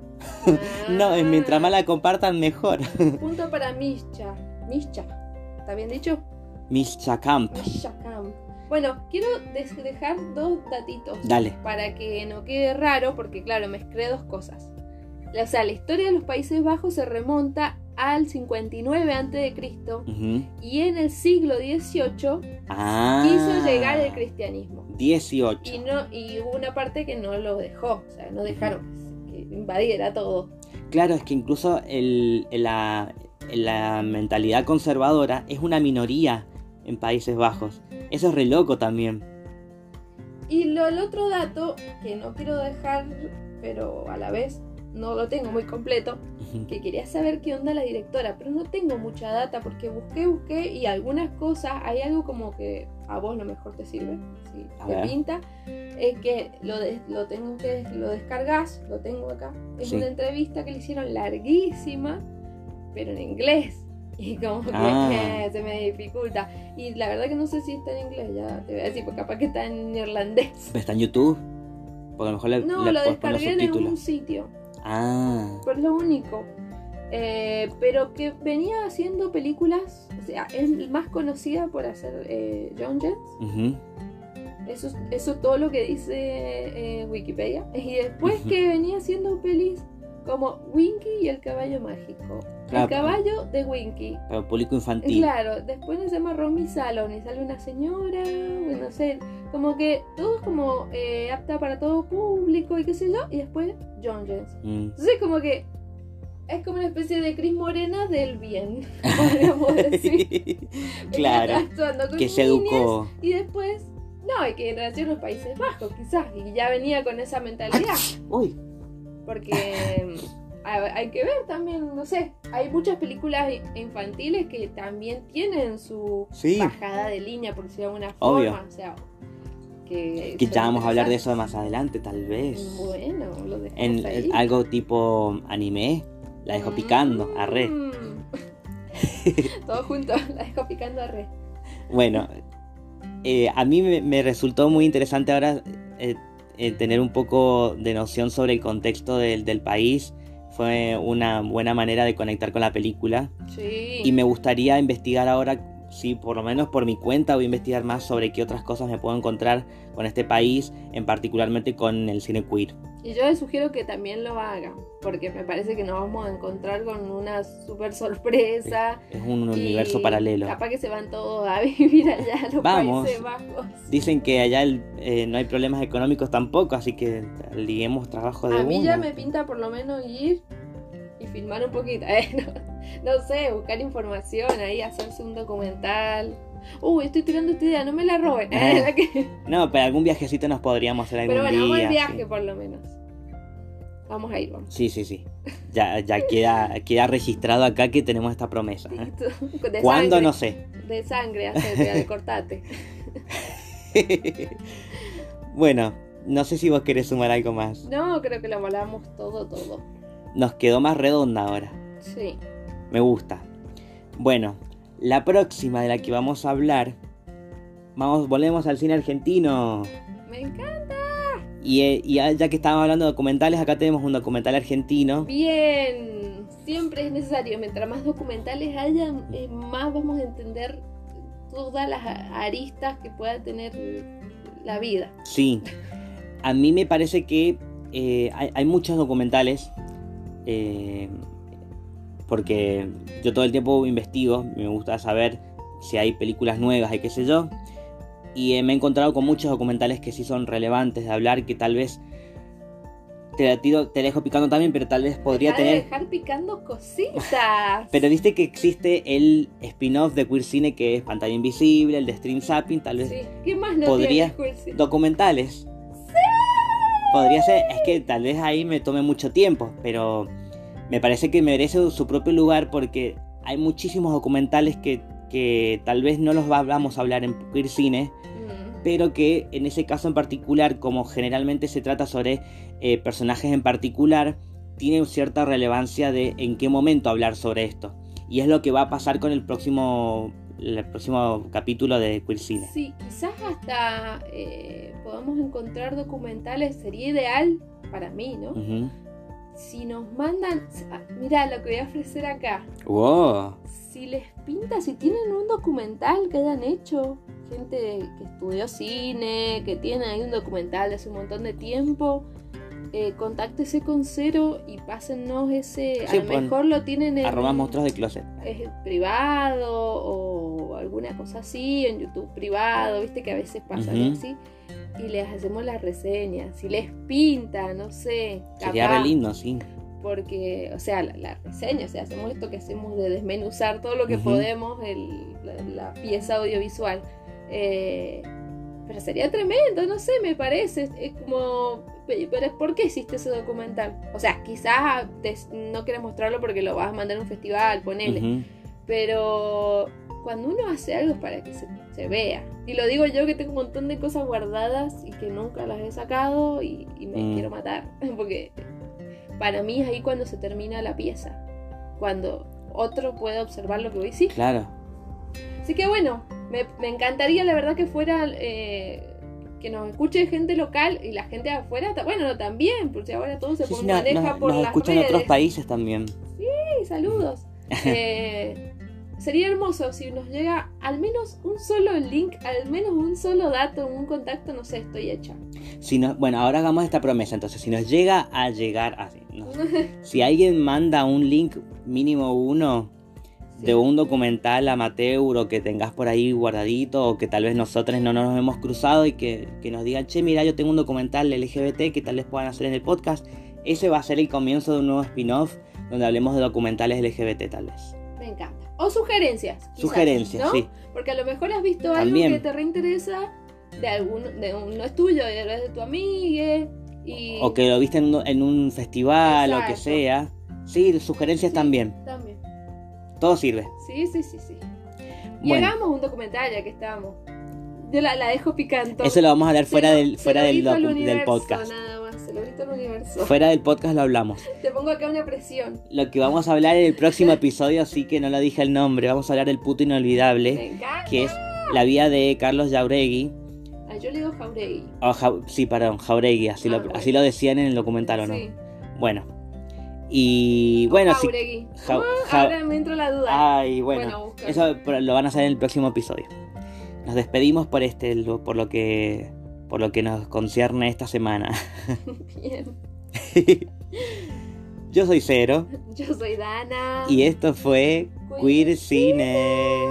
no, es mientras más la compartan mejor. Punto para Mischa. Mischa. ¿Está bien dicho? Misha Camp, Mischa Camp. Bueno, quiero dejar dos datitos. dale. para que no quede raro, porque claro, mezclé dos cosas. O sea, la historia de los Países Bajos se remonta al 59 a.C. Ujú. y en el siglo XVIII Ah, quiso llegar el cristianismo. 18. Y, no, y hubo una parte que no lo dejó, o sea, no dejaron invadiera todo. Claro, es que incluso el- la, la mentalidad conservadora es una minoría en Países Bajos. Eso es re loco también. Y lo, el otro dato que no quiero dejar, pero a la vez no lo tengo muy completo, que quería saber qué onda la directora, pero no tengo mucha data porque busqué, busqué y algunas cosas, hay algo como que a vos lo mejor te sirve, si te ver. pinta, es que lo, de- lo tengo que lo descargas, lo tengo acá, es Sí. una entrevista que le hicieron larguísima, pero en inglés. Y como que Ah. eh, se me dificulta. Y la verdad que no sé si está en inglés, ya te voy a decir, porque capaz que está en irlandés. ¿Está en YouTube? Porque a lo mejor le, No, le lo descargué en un sitio. Ah, Pues lo único. Eh, pero que venía haciendo películas, o sea, es más conocida por hacer eh, John Jens. Eso, es- eso es todo lo que dice eh, Wikipedia. Y después que venía haciendo pelis como Winky y el caballo mágico. Claro. El caballo de Winky. para público infantil. Claro, después se llama Romy Salon y sale una señora, bueno, no sé, como que todo es como eh, apta para todo público y qué sé yo, y después John Jens. Mm. Entonces como que es como una especie de Cris Morena del bien, podríamos decir. Claro, actuando con que se educó. Y después, no, y que nació en los Países Bajos quizás, y ya venía con esa mentalidad. Uy, Porque hay, que ver también, no sé, hay muchas películas infantiles que también tienen su Sí. bajada de línea, por decirlo de alguna Obvio. forma. O sea, que, ya vamos a hablar de eso más adelante, tal vez. Bueno, lo dejamos En, ahí. en algo tipo anime, la dejo picando, arre. Mm. Todo junto, la dejo picando arre. Bueno, eh, a mí me, me resultó muy interesante ahora eh, eh, tener un poco de noción sobre el contexto del, del país. Fue una buena manera de conectar con la película. Sí. Y me gustaría investigar ahora, sí, por lo menos por mi cuenta, voy a investigar más sobre qué otras cosas me puedo encontrar con este país, en particularmente con el cine queer. Y yo les sugiero que también lo hagan, porque me parece que nos vamos a encontrar con una super sorpresa. Es un universo paralelo. Capaz que se van todos a vivir allá a los Vamos. Países Bajos. Dicen que allá el- eh, no hay problemas económicos tampoco, así que liguemos trabajo de A mí uno. ya me pinta por lo menos ir y filmar un poquito. eh, no, no sé, buscar información ahí, hacerse un documental. Uy, estoy tirando esta idea, no me la roben. Que- No, pero algún viajecito nos podríamos hacer algún Pero bueno, vamos día. al viaje sí. por lo menos. Vamos a ir, vamos. Sí, sí, sí. Ya, ya queda, queda registrado acá que tenemos esta promesa. ¿eh? De ¿Cuándo? sangre, No sé. De sangre, hacerte, de cortate. bueno, no sé si vos querés sumar algo más. No, creo que lo hablamos todo, todo. Nos quedó más redonda ahora. Sí. Me gusta. Bueno, la próxima de la que vamos a hablar. Vamos, volvemos al cine argentino. Me encanta. Y, eh, y ya que estábamos hablando de documentales, acá tenemos un documental argentino. Bien. Siempre es necesario. Mientras más documentales haya, eh, más vamos a entender todas las aristas que pueda tener la vida. Sí. A mí me parece que eh, hay, hay muchos documentales. eh, porque yo todo el tiempo investigo. Me gusta saber si hay películas nuevas y qué sé yo. Y me he encontrado con muchos documentales que sí son relevantes de hablar. Que tal vez te tiro, te dejo picando también, pero tal vez podría Deja de tener. dejar picando cositas. Pero viste que existe el spin-off de Queer Cine que es Pantalla Invisible, el de Stream Zapping, tal vez Sí. ¿Qué más no podría- Queer Cine? documentales. Podría ser, es que tal vez ahí me tome mucho tiempo, pero me parece que merece su propio lugar porque hay muchísimos documentales que, que tal vez no los va- vamos a hablar en Queer Cine. Pero que en ese caso en particular, como generalmente se trata sobre eh, personajes en particular, tiene cierta relevancia de en qué momento hablar sobre esto. Y es lo que va a pasar con el próximo, el próximo capítulo de Queer Cine. Sí, quizás hasta eh, podamos encontrar documentales, sería ideal para mí, ¿no? Si nos mandan, ah, mira lo que voy a ofrecer acá. Wow. Si les pinta, si tienen un documental que hayan hecho, gente que estudió cine, que tiene ahí un documental de hace un montón de tiempo, eh, contáctese con Cero y pásennos ese. Sí, a lo mejor lo tienen en Arroba monstruos de closet. es privado o alguna cosa así, en YouTube privado, viste que a veces pasa Ujú. así. Y les hacemos las reseñas. Si les pinta, no sé. Sería capaz, re lindo, sí. porque, o sea, la, la reseña, o sea, hacemos esto que hacemos de desmenuzar todo lo que podemos, el- la, la pieza audiovisual. Eh, pero sería tremendo, no sé, me parece. Es, como, pe- pero ¿por qué hiciste ese documental? O sea, quizás te- no quieres mostrarlo porque lo vas a mandar a un festival, ponele. Ujú. Pero cuando uno hace algo es para que se, se vea. Y lo digo yo que tengo un montón de cosas guardadas y que nunca las he sacado y, y me Mm. quiero matar. Porque para mí es ahí cuando se termina la pieza. Cuando otro puede observar lo que voy a decir. Claro. Así que bueno, me, me encantaría la verdad que fuera... eh, que nos escuche gente local y la gente de afuera, bueno, también, porque ahora todo se Sí, no- maneja nos, por nos las escuchan redes. otros países también. Sí, saludos. Eh, sería hermoso si nos llega al menos un solo link, al menos un solo dato, un contacto, no sé, estoy hecha. Si no, bueno, ahora hagamos esta promesa. Entonces, si nos llega a llegar así, no si alguien manda un link mínimo uno de un documental amateur o que tengas por ahí guardadito o que tal vez nosotros no nos hemos cruzado y que, que nos digan, che, mira, yo tengo un documental LGBT que tal vez puedan hacer en el podcast, ese va a ser el comienzo de un nuevo spin-off donde hablemos de documentales LGBT tal vez. Me encanta. O sugerencias. quizás, Sugerencias, ¿no? sí. Porque a lo mejor has visto También. algo que te reinteresa de algún, de un, no es tuyo, de, de tu amiga. Y O que lo viste en un, en un festival o que Exacto. sea. Sí, sugerencias Sí. también. También. Todo sirve. Sí, sí, sí, sí. Y Bueno. hagamos un documental ya que estamos. Yo la, la dejo picando. Eso lo vamos a hablar fuera lo- del, fuera del, docu- del universo, podcast. Nada más, se lo grito al universo. Fuera del podcast lo hablamos. Te pongo acá una presión. Lo que vamos a hablar en el próximo episodio, así que no lo dije el nombre, vamos a hablar del puto inolvidable, Me encanta. que es la vida de Carlos Jauregui. Ah, yo le digo Jauregui. o Jau- sí, perdón, Jauregui, así, Ah, lo, bueno. así lo decían en el documental, ¿o no? Sí. Bueno. Y bueno. Jau- Ah, ahora me entró la duda. Ay, Bueno, bueno, eso lo van a hacer en el próximo episodio. Nos despedimos por este, lo- por lo que, por lo que nos concierne esta semana. Bien. Yo soy Cero Yo soy Dana. y esto fue Queer Queer Cine.